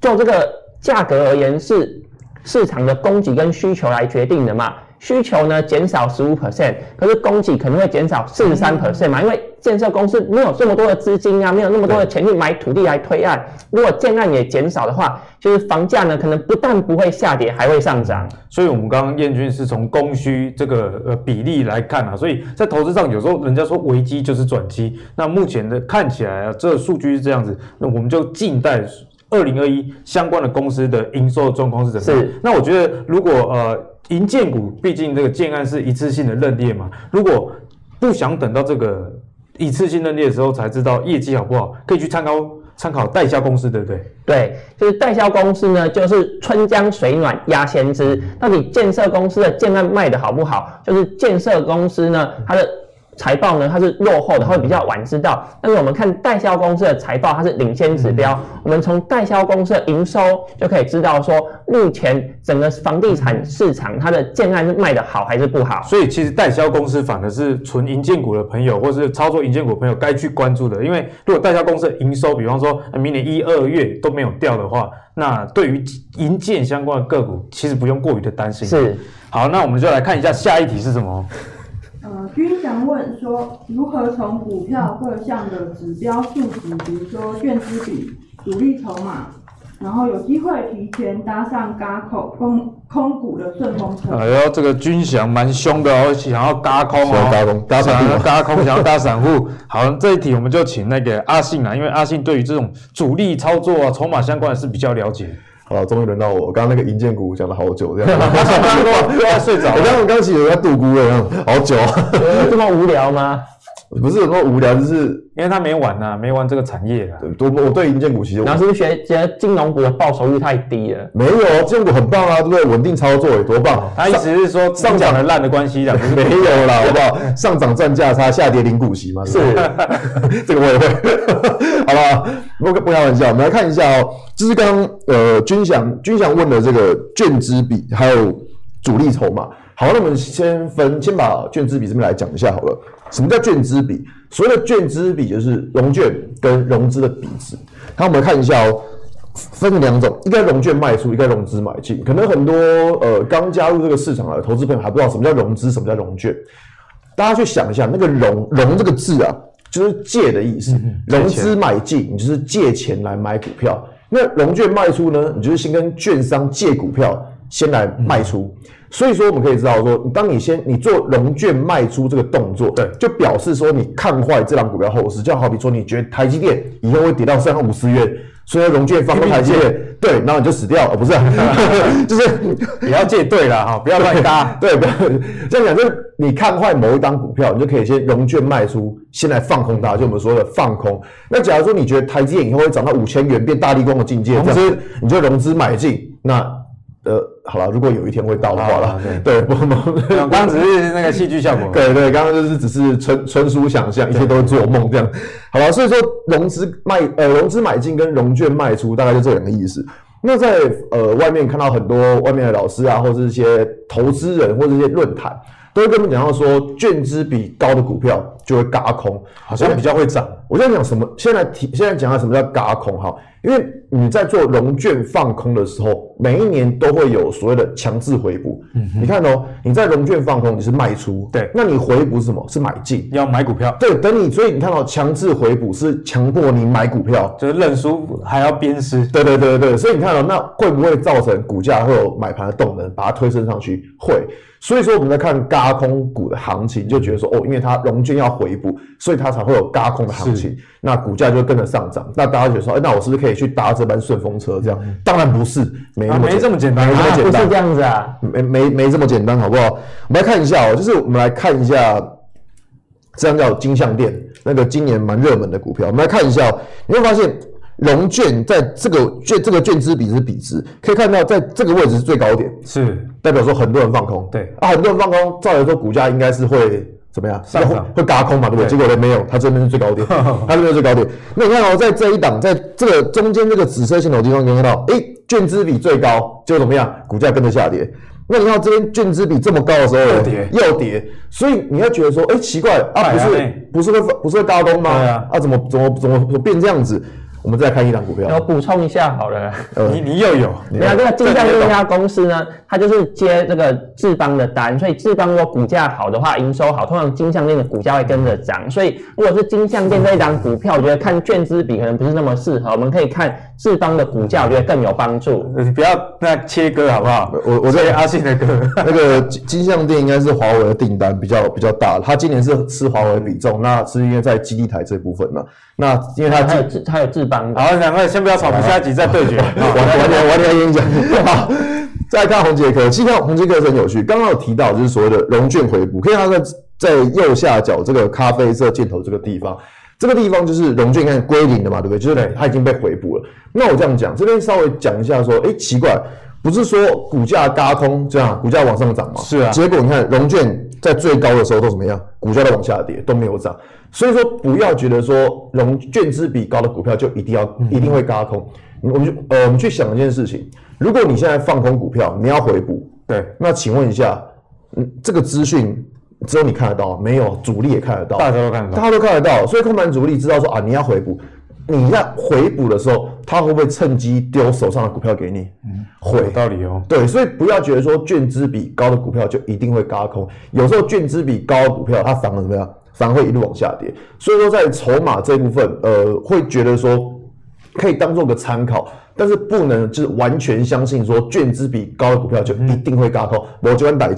就这个价格而言，是市场的供给跟需求来决定的嘛。需求呢减少十五 percent，可是供给可能会减少四十三 percent 嘛，因为建设公司没有这么多的资金啊，没有那么多的钱去买土地来推案。如果建案也减少的话，就是房价呢可能不但不会下跌，还会上涨。所以，我们刚刚燕军是从供需这个呃比例来看啊，所以在投资上有时候人家说危机就是转机。那目前的看起来啊，这个数据是这样子，那我们就静待二零二一相关的公司的营收状况是怎么样。是。那我觉得如果呃。银建股毕竟这个建案是一次性的认列嘛，如果不想等到这个一次性认列的时候才知道业绩好不好，可以去参考参考代销公司，对不对？对，就是代销公司呢，就是春江水暖鸭先知，到底建设公司的建案卖的好不好，就是建设公司呢它的。财报呢，它是落后的，它会比较晚知道。但是我们看代销公司的财报，它是领先指标。我们从代销公司的营收就可以知道说，目前整个房地产市场它的建案是卖的好还是不好。所以其实代销公司反而是纯银建股的朋友，或是操作银建股的朋友该去关注的。因为如果代销公司的营收，比方说明年一二月都没有掉的话，那对于银建相关的个股，其实不用过于的担心。是。好，那我们就来看一下下一题是什么。呃，君祥问说，如何从股票各项的指标数值，比如说券资比、主力筹码，然后有机会提前搭上轧空空空股的顺风车？哎呦，这个君祥蛮凶的哦，想要嘎空哦，嘎空，轧想要轧空，想要搭散户。好，这一题我们就请那个阿信啦，因为阿信对于这种主力操作啊、筹码相关的是比较了解。好了，终于轮到我。刚刚那个银建股讲了好久，这样。要睡着。我刚刚刚起有在度估了，好久啊。这么无聊吗？不是有那么无聊，就是因为他没玩呐、啊，没玩这个产业啊。对，我我对银建股其实，然后是不是觉觉得金融股的报酬率太低了？没有，金融股很棒啊，对不对？稳定操作也多棒。他意思是说上涨的烂的关系的，没有啦，好不好？上涨赚价差，下跌领股息嘛。是，这个我也会。好吧，不不开玩笑，我们来看一下哦。就是刚刚呃军祥军祥问的这个券资比，还有主力筹码。好，那我们先分，先把券资比这边来讲一下好了。什么叫券资比？所谓的券资比就是融券跟融资的比值。那我们来看一下哦，分成两种，一个融券卖出，一个融资买进。可能很多呃刚加入这个市场的投资朋友还不知道什么叫融资，什么叫融券。大家去想一下，那个融融这个字啊，就是借的意思。嗯、融资买进，你就是借钱来买股票。那融券卖出呢，你就是先跟券商借股票，先来卖出。嗯、所以说，我们可以知道说，当你先你做融券卖出这个动作，对，就表示说你看坏这档股票后市，就好比说你觉得台积电以后会跌到三万五十元。所以融券放空台积电，对，然后你就死掉了，哦、不是、啊，就是你要借对了哈，不要乱搭，对，不要这样讲，就是你看坏某一档股票，你就可以先融券卖出，先来放空它，就我们说的放空。那假如说你觉得台积电以后会涨到五千元，变大立光的境界，这样你就融资买进，那。呃，好了，如果有一天会到的话了，对，不不，刚刚只是那个戏剧效果，对对，刚刚就是只是纯纯属想象，一切都是做梦这样。好了，所以说融资卖呃融资买进跟融券卖出大概就这两个意思。那在呃外面看到很多外面的老师啊，或者是一些投资人或者一些论坛，都会跟我们讲到说，券资比高的股票就会嘎空，好像比较会涨。我在讲什么？现在提现在讲到什么叫嘎空哈？因为你在做融券放空的时候，每一年都会有所谓的强制回补。嗯，你看哦，你在融券放空，你是卖出，对，那你回补是什么？是买进，要买股票。对，等你，所以你看到强制回补是强迫你买股票，就是认输还要鞭尸。对对对对，所以你看到那会不会造成股价会有买盘的动能，把它推升上去？会。所以说我们在看嘎空股的行情，就觉得说哦，因为它融券要回补，所以它才会有轧空的行情，那股价就会跟着上涨。那大家觉得说，哎，那我是不是可以去搭这班顺风车？这样、嗯、当然不是，没那么、啊、没这么简单，没这么简单，啊、不是这样子啊，没没没这么简单，好不好？我们来看一下哦，就是我们来看一下，这样叫金项店，那个今年蛮热门的股票。我们来看一下哦，你会发现。融券在这个券这个券资比是比值，可以看到在这个位置是最高点，是代表说很多人放空，对啊，很多人放空，照理说股价应该是会怎么样？上涨会嘎空嘛，对不对？结果呢没有，它这边是最高点，它这边是最高点。那你看哦，在这一档，在这个中间这个紫色线头地方，可以看到，哎，券资比最高，结果怎么样？股价跟着下跌。那你看这边券资比这么高的时候，又跌又跌，所以你要觉得说，哎，奇怪啊，不是不是会不是会轧空吗？对啊，啊，怎么怎么怎么怎么变这样子？我们再看一档股票，我补充一下好了，呃、你你又有，你看这个金像电这家公司呢，它就是接这个智邦的单，所以智邦如果股价好的话，营收好，通常金项链的股价会跟着涨。所以如果是金项链这一档股票，我觉得看券资比可能不是那么适合，我们可以看智邦的股价，我觉得更有帮助。你不要那切割好不好？我我在阿信的歌，那个金项链应该是华为的订单比较比较大，它今年是吃华为比重，那是因为在基地台这部分嘛。那因为它它有智它有智邦，好，两位先不要吵，我们下集再对决。我我我我跟你讲，好，再看宏捷科，其实看宏捷科是很有趣。刚刚有提到就是所谓的融券回补，可以看到在在右下角这个咖啡色箭头这个地方，这个地方就是融券看归零的嘛，对不对？就是它已经被回补了。那我这样讲，这边稍微讲一下说，哎，奇怪，不是说股价嘎空这样，股价往上涨吗？是啊。结果你看融券在最高的时候都怎么样？股价都往下跌，都没有涨。所以说，不要觉得说融券资比高的股票就一定要、嗯、一定会嘎空。我们就呃，我们去想一件事情：如果你现在放空股票，你要回补，对，那请问一下，嗯，这个资讯只有你看得到，没有主力也看得到，大家都看得到，大家都看得到。所以，空盘主力知道说啊，你要回补，你要回补的时候，他会不会趁机丢手上的股票给你？嗯，会，有道理哦。对，所以不要觉得说券资比高的股票就一定会嘎空，有时候券资比高的股票，它反而怎么样？反而会一路往下跌，所以说在筹码这部分，呃，会觉得说可以当做个参考。但是不能就是完全相信说券资比高的股票就一定会轧空，我就很待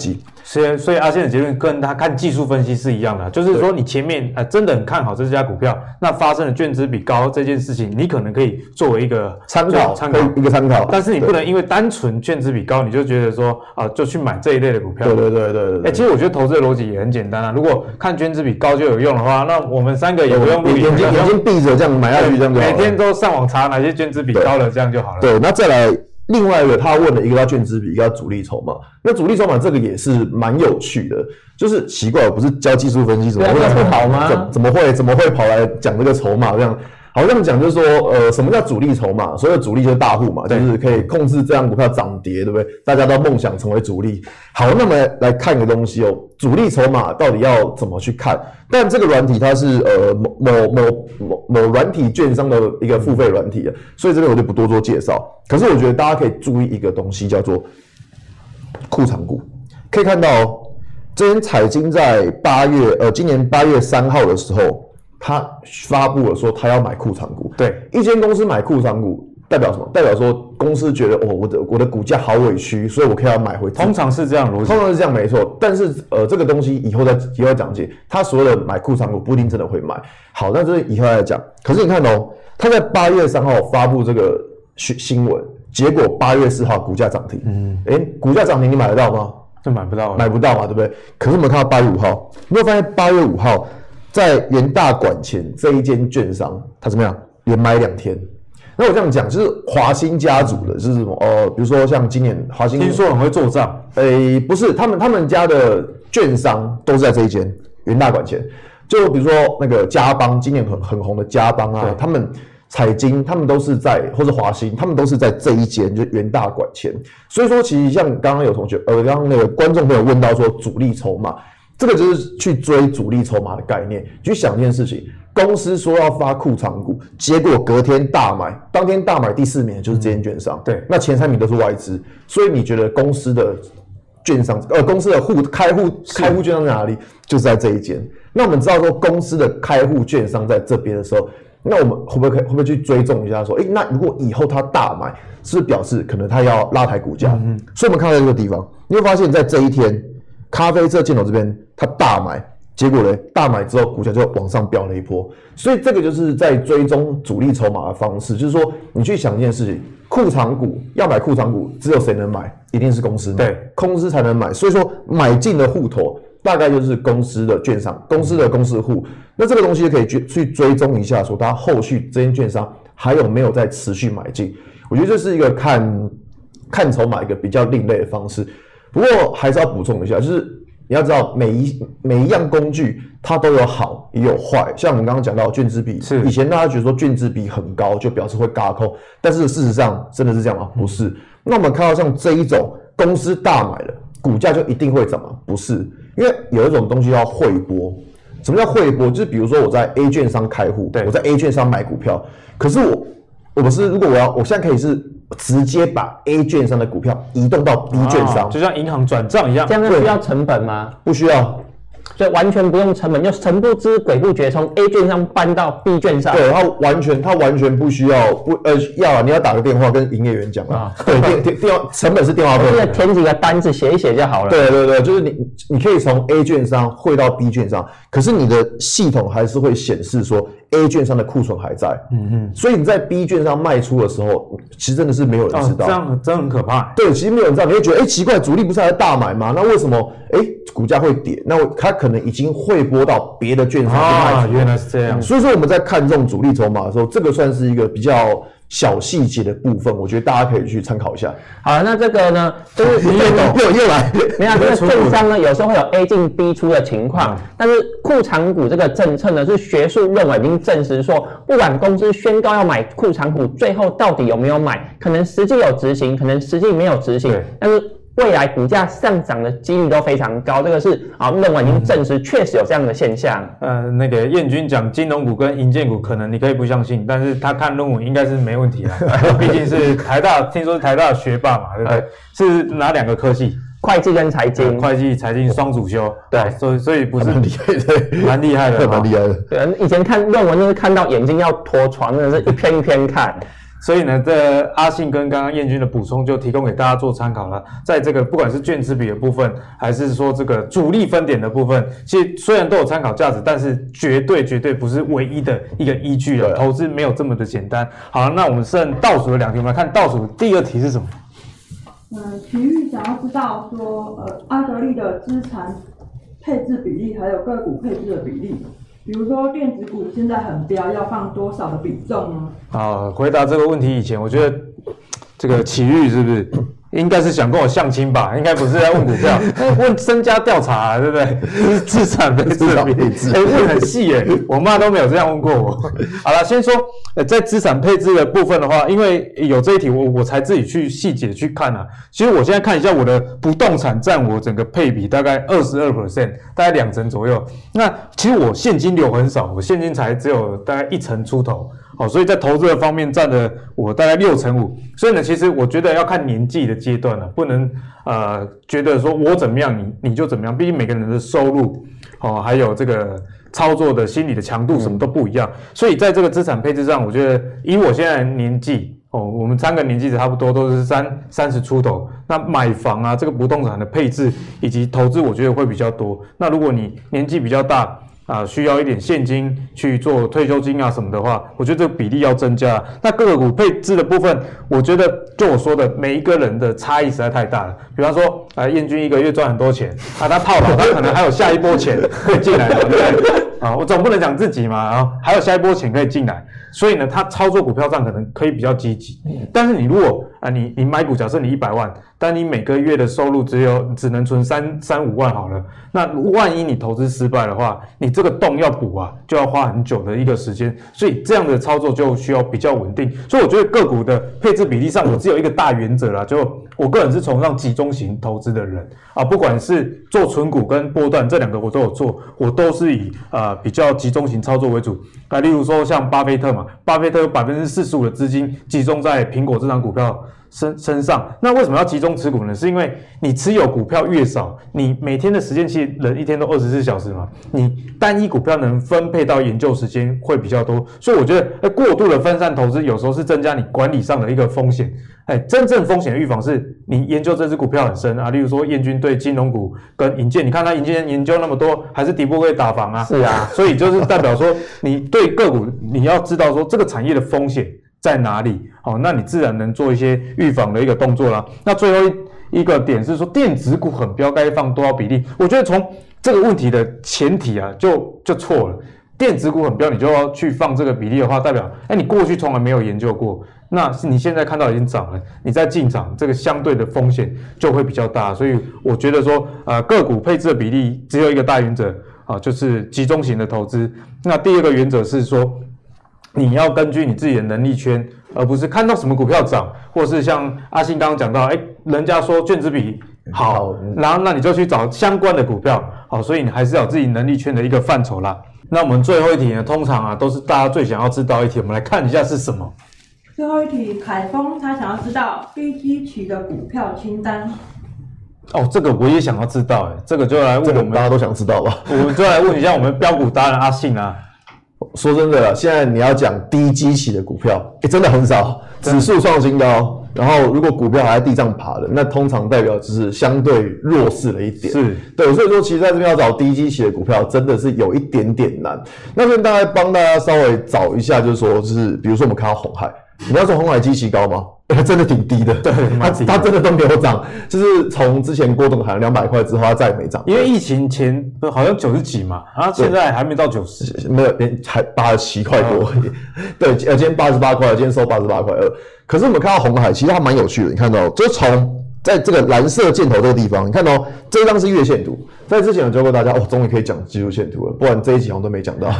机。是，所以阿信的结论跟他看技术分析是一样的，就是说你前面呃真的很看好这家股票，那发生了卷资比高这件事情，你可能可以作为一个参考，参考一个参考。但是你不能因为单纯卷资比高，你就觉得说啊就去买这一类的股票。对对对对对。哎，其实我觉得投资的逻辑也很简单啊，如果看卷资比高就有用的话，那我们三个也不用眼睛眼睛闭着这样买下去这样。每天都上网查哪些卷资比高了，这样就好了。对，那再。来，另外一个他问了一个叫卷资比，一个叫主力筹码。那主力筹码这个也是蛮有趣的，就是奇怪，不是教技术分析，怎么会不好吗？怎怎么会怎么会跑来讲这个筹码这样？好，这样讲就是说，呃，什么叫主力筹码？所谓主力就是大户嘛，就是可以控制这样股票涨跌，对不对？大家都梦想成为主力。好，那么来，看一个东西哦，主力筹码到底要怎么去看？但这个软体它是呃某某某某某软体券商的一个付费软体，所以这边我就不多做介绍。可是我觉得大家可以注意一个东西，叫做库藏股。可以看到哦，这边彩晶在八月呃今年八月三号的时候。他发布了说他要买库藏股，对，一间公司买库藏股代表什么？代表说公司觉得哦，我的我的股价好委屈，所以我可以要买回。通常是这样逻辑，通常是这样没错。但是呃，这个东西以后再以后讲解，他所有的买库藏股不一定真的会买。好，那这是以后再讲。可是你看哦，他在八月三号发布这个新新闻，结果八月四号股价涨停。嗯，诶，股价涨停你买得到吗？这买不到，买不到嘛，对不对？可是我们看到八月五号，你会发现八月五号。在元大管前这一间券商，它怎么样？连买两天。那我这样讲，就是华兴家族的，就是什么？哦，比如说像今年华兴，听说很会做账。诶，不是，他们他们家的券商都是在这一间元大管前。就比如说那个嘉邦，今年很很红的嘉邦啊，他们彩晶，他们都是在，或者华兴，他们都是在这一间，就元大管前。所以说，其实像刚刚有同学，呃，刚刚那个观众朋友问到说，主力筹码。这个就是去追主力筹码的概念。去想一件事情，公司说要发库藏股，结果隔天大买，当天大买第四名就是这间券商。对，那前三名都是外资。所以你觉得公司的券商，呃，公司的户开户开户券商在哪里？就是在这一间。那我们知道说公司的开户券商在这边的时候，那我们会不会可会不会去追踪一下？说，诶，那如果以后他大买，是不是表示可能他要拉抬股价？嗯，所以我们看到这个地方，你会发现在这一天。咖啡色箭头这边，它大买，结果呢，大买之后股价就往上飙了一波，所以这个就是在追踪主力筹码的方式，就是说你去想一件事情，库藏股要买库藏股，只有谁能买？一定是公司，对，公司才能买，所以说买进的户头大概就是公司的券商，公司的公司户，那这个东西就可以去去追踪一下，说它后续这间券商还有没有在持续买进？我觉得这是一个看看筹码一个比较另类的方式。不过还是要补充一下，就是你要知道每一每一样工具它都有好也有坏。像我们刚刚讲到卷子比，是以前大家觉得说卷子比很高就表示会嘎空，但是事实上真的是这样吗？不是。那我们看到像这一种公司大买了，股价就一定会涨吗？不是，因为有一种东西叫汇拨。什么叫汇拨？就是比如说我在 A 券商开户，对，我在 A 券商买股票，可是我我不是，如果我要我现在可以是。直接把 A 券商的股票移动到 B 券商，哦，就像银行转账一样。这样需要成本吗？不需要。所以完全不用成本，就神不知鬼不觉从 A 券商搬到 B 券商。对，它完全它完全不需要不呃要啊，你要打个电话跟营业员讲啊。对，电电电话成本是电话费。就是填几个单子写一写就好了。对对对，就是你你可以从 A 券商汇到 B 券商，可是你的系统还是会显示说 A 券商的库存还在。嗯嗯。所以你在 B 券商卖出的时候，其实真的是没有人知道。哦、这样真的很可怕。对，其实没有人知道，你会觉得哎奇怪，主力不是还在大买吗？那为什么哎股价会跌？那它可能已经汇拨到别的券商去卖啊，原来是这样。所以说我们在看这种主力筹码的时候，这个算是一个比较小细节的部分，我觉得大家可以去参考一下。好，那这个呢，就是你也懂，又又来，没有 这个券商呢，有时候会有 A 进 B 出的情况，但是库藏股这个政策呢，是学术论文已经证实说，不管公司宣告要买库藏股，最后到底有没有买，可能实际有执行，可能实际没有执行，但是。未来股价上涨的几率都非常高，这个是啊，论文已经证实确实有这样的现象。呃，那个燕军讲金融股跟银建股，可能你可以不相信，但是他看论文应该是没问题的，毕竟是台大，听说是台大的学霸嘛，对不对？是哪两个科系？会计跟财经，会计财经双主修。对，所以所以不是很厉害的，蛮厉害的，蛮厉害的。对，以前看论文就是看到眼睛要脱床，真的是一篇一篇看。所以呢，这阿信跟刚刚燕军的补充就提供给大家做参考了。在这个不管是券资比的部分，还是说这个主力分点的部分，其实虽然都有参考价值，但是绝对绝对不是唯一的一个依据了。投资没有这么的简单。好，那我们剩倒数的两题，我们来看倒数第二题是什么？嗯，体育想要知道说，呃，阿德利的资产配置比例，还有个股配置的比例。比如说电子股现在很标，要放多少的比重呢？啊，回答这个问题以前，我觉得这个奇遇是不是应该是想跟我相亲吧？应该不是在问股票，问身家调查、啊，对不对？资产配置，哎，问很细耶，我妈都没有这样问过我。好了，先说，呃，在资产配置的部分的话，因为有这一题，我我才自己去细节去看啊。其实我现在看一下我的不动产占我整个配比大概二十二 percent，大概两成左右。那其实我现金流很少，我现金才只有大概一成出头。好，所以在投资的方面占了我大概六成五，所以呢，其实我觉得要看年纪的阶段了，不能呃觉得说我怎么样，你你就怎么样，毕竟每个人的收入哦，还有这个操作的心理的强度什么都不一样，所以在这个资产配置上，我觉得以我现在的年纪哦，我们三个年纪差不多都是三三十出头，那买房啊，这个不动产的配置以及投资，我觉得会比较多。那如果你年纪比较大，啊，需要一点现金去做退休金啊什么的话，我觉得这个比例要增加。那个股配置的部分，我觉得就我说的，每一个人的差异实在太大了。比方说，啊，彦均一个月赚很多钱，啊，他套牢，他可能还有下一波钱 可以进来，对不对？啊，我总不能讲自己嘛，啊，还有下一波钱可以进来，所以呢，他操作股票上可能可以比较积极。但是你如果啊，你你买股，假设你一百万，但你每个月的收入只有只能存三三五万好了，那万一你投资失败的话，你这个洞要补啊，就要花很久的一个时间，所以这样的操作就需要比较稳定。所以我觉得个股的配置比例上，我只有一个大原则啦，就我个人是崇尚集中型投资的人啊，不管是做存股跟波段这两个我都有做，我都是以啊、呃、比较集中型操作为主啊，例如说像巴菲特嘛，巴菲特有百分之四十五的资金集中在苹果这张股票。身身上，那为什么要集中持股呢？是因为你持有股票越少，你每天的时间其实人一天都二十四小时嘛，你单一股票能分配到研究时间会比较多，所以我觉得，过度的分散投资有时候是增加你管理上的一个风险。哎，真正风险的预防是你研究这只股票很深啊，例如说燕军对金融股跟银建，你看他银建研究那么多，还是底部会打房啊？是啊，所以就是代表说，你对个股你要知道说这个产业的风险。在哪里？好，那你自然能做一些预防的一个动作啦。那最后一一个点是说，电子股很标该放多少比例？我觉得从这个问题的前提啊，就就错了。电子股很标，你就要去放这个比例的话，代表哎，你过去从来没有研究过，那是你现在看到已经涨了，你再进场，这个相对的风险就会比较大。所以我觉得说，呃，个股配置的比例只有一个大原则啊，就是集中型的投资。那第二个原则是说。你要根据你自己的能力圈，而不是看到什么股票涨，或是像阿信刚刚讲到，哎，人家说卷子比好，然后那你就去找相关的股票，好，所以你还是要有自己能力圈的一个范畴啦。那我们最后一题呢，通常啊都是大家最想要知道一题，我们来看一下是什么。最后一题，凯峰他想要知道低基期的股票清单。哦，这个我也想要知道，哎，这个就来问我们，大家都想知道吧？我们就来问一下我们标股达人阿信啊。说真的，现在你要讲低基期的股票，诶，真的很少，指数创新高，然后如果股票还在地上爬的，那通常代表就是相对弱势了一点。是对，所以说其实在这边要找低基期的股票，真的是有一点点难。那边大概帮大家稍微找一下，就是说，就是比如说我们看到红海，你要说红海基期高吗？欸、真的挺低的，对，它它真的都没有涨，就是从之前郭董喊两百块之后，它再也没涨。因为疫情前好像九十几嘛，然后现在还没到九十，没有，连还八十七块多。对，呃，今天八十八块，今天收八十八块二。可是我们看到红海，其实它蛮有趣的，你看到，就是从。在这个蓝色箭头这个地方，你看、哦、这张是月线图。在之前有教过大家，哦，终于可以讲技术线图了，不然这一集好像都没讲到。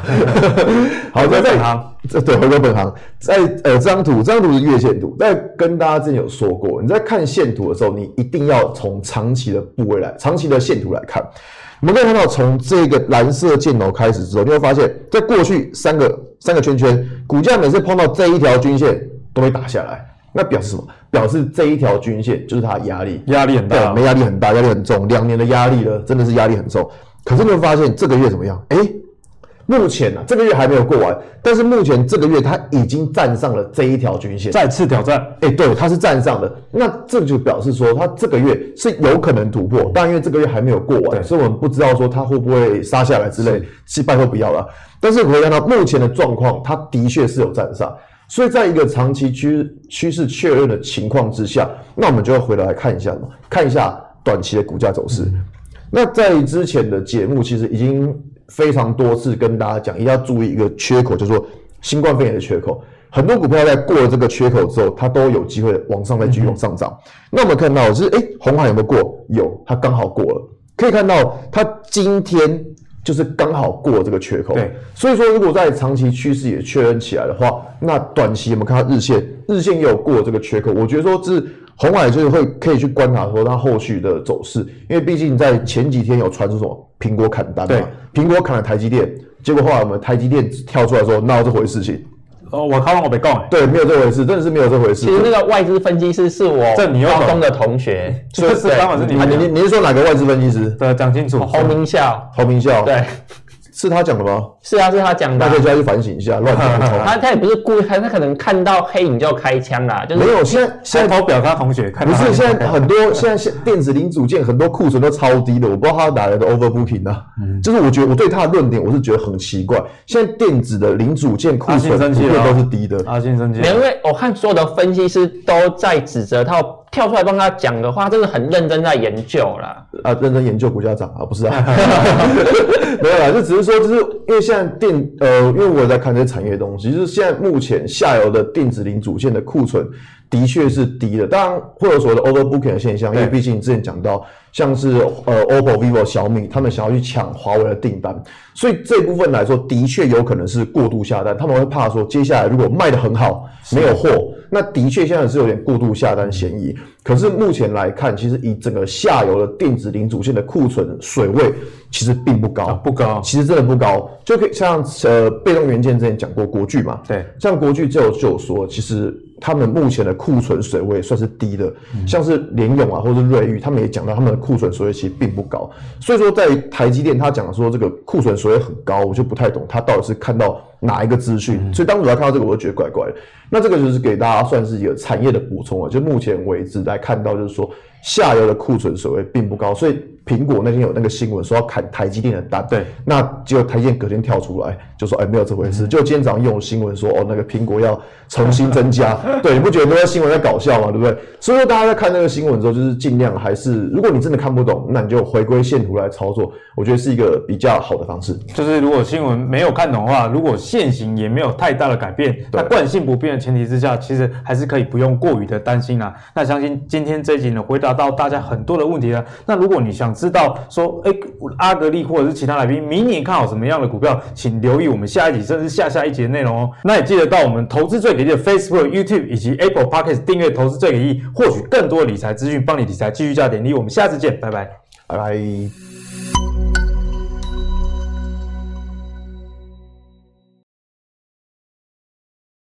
好，在本行，这对回归本行，在呃这张图，这张图是月线图。在跟大家之前有说过，你在看线图的时候，你一定要从长期的部位来，长期的线图来看。我们可以看到，从这个蓝色箭头开始之后，你会发现在过去三个三个圈圈，股价每次碰到这一条均线都会打下来。那表示什么？表示这一条均线就是它的压力，压力很大，没压力很大，压力很重，两年的压力了，真的是压力很重。可是你会发现这个月怎么样？诶，目前呢、啊，这个月还没有过完，但是目前这个月它已经站上了这一条均线，再次挑战。诶，对，它是站上的。那这就表示说，它这个月是有可能突破，但因为这个月还没有过完，所以我们不知道说它会不会杀下来之类，是拜托不要了。但是我可以看到目前的状况，它的确是有站上。所以，在一个长期趋趋势确认的情况之下，那我们就要回来看一下嘛，看一下短期的股价走势。嗯、那在之前的节目，其实已经非常多次跟大家讲，一定要注意一个缺口，就是说新冠肺炎的缺口。很多股票在过了这个缺口之后，它都有机会往上再继续往上涨。嗯、那我们看到就是，哎，红海有没有过？有，它刚好过了。可以看到，它今天就是刚好过这个缺口。对，所以说，如果在长期趋势也确认起来的话，那短期我们看到日线，日线也有过这个缺口。我觉得说，是红海就是会可以去观察说它后续的走势，因为毕竟在前几天有传出什么苹果砍单嘛，苹果砍了台积电，结果后来我们台积电跳出来说，哪有这回事情？哦，我靠，我没讲，对，没有这回事，真的是没有这回事。其实那个外资分析师是我高中的同学，就是刚好是你们，你你是说哪个外资分析师？对，讲清楚。侯明孝，侯明孝，对。是他讲的吗？是啊，是他讲的。大家就要去反省一下，乱讲他他也不是故意，他他可能看到黑影就要开枪啦。就是没有，现在现在投表他同学看不是现在很多 现在现电子零组件很多库存都超低的，我不知道他哪来的 overbooking 啊。嗯，就是我觉得我对他的论点我是觉得很奇怪。现在电子的零组件库存普遍都是低的。阿信生气。因为我看所有的分析师都在指责他。跳出来帮他讲的话，真的很认真在研究啦。啊，认真研究股价涨啊，不是啊，没有啦，就只是说，就是因为现在电呃，因为我在看这些产业的东西，就是现在目前下游的电子零组件的库存的确是低的，当然会有所谓的 overbooking 的现象，因为毕竟之前讲到，像是呃 OPPO、vivo、小米，他们想要去抢华为的订单，所以这部分来说，的确有可能是过度下单，他们会怕说接下来如果卖得很好，没有货。那的确现在是有点过度下单嫌疑，可是目前来看，其实以整个下游的电子零组件的库存水位，其实并不高，啊、不高，其实真的不高。就可以像呃被动元件之前讲过国巨嘛，对，像国巨就有就有说，其实他们目前的库存水位算是低的，嗯、像是联咏啊或者是瑞昱，他们也讲到他们的库存水位其实并不高。所以说在台积电他讲说这个库存水位很高，我就不太懂他到底是看到哪一个资讯。嗯、所以当时来看到这个，我就觉得怪怪的。那这个就是给大家算是一个产业的补充啊，就目前为止来看到，就是说下游的库存水位并不高，所以。苹果那天有那个新闻说要砍台积电的单，对，那结果台积电隔天跳出来就说，哎，没有这回事。嗯、就今天早上又有新闻说，哦，那个苹果要重新增加，对，你不觉得那个新闻在搞笑吗？对不对？所以说大家在看那个新闻之后，就是尽量还是，如果你真的看不懂，那你就回归线图来操作，我觉得是一个比较好的方式。就是如果新闻没有看懂的话，如果线型也没有太大的改变，对那惯性不变的前提之下，其实还是可以不用过于的担心啊。那相信今天这一集呢，回答到大家很多的问题了。那如果你想知道说，哎，阿格力或者是其他来宾，明年看好什么样的股票，请留意我们下一集甚至下下一集的内容哦。那也记得到我们投资最给力的 Facebook、YouTube 以及 Apple Podcast 订阅“投资最给力”，获取更多理财资讯，帮你理财继续加点力。我们下次见，拜拜，拜拜。